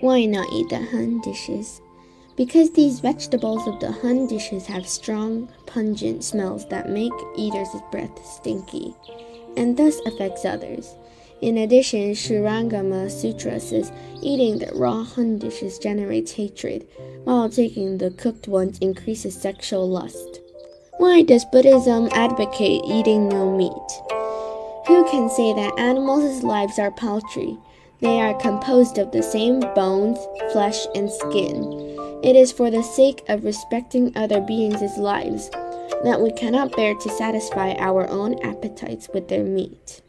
Why not eat the Han dishes? Because these vegetables of the Han dishes have strong, pungent smells that make eaters' breath stinky, and thus affects others. In addition, Shurangama Sutra says eating the raw Han dishes generates hatred, while taking the cooked ones increases sexual lust. Why does Buddhism advocate eating no meat? Who can say that animals' lives are paltry? They are composed of the same bones, flesh, and skin. It is for the sake of respecting other beings' lives that we cannot bear to satisfy our own appetites with their meat.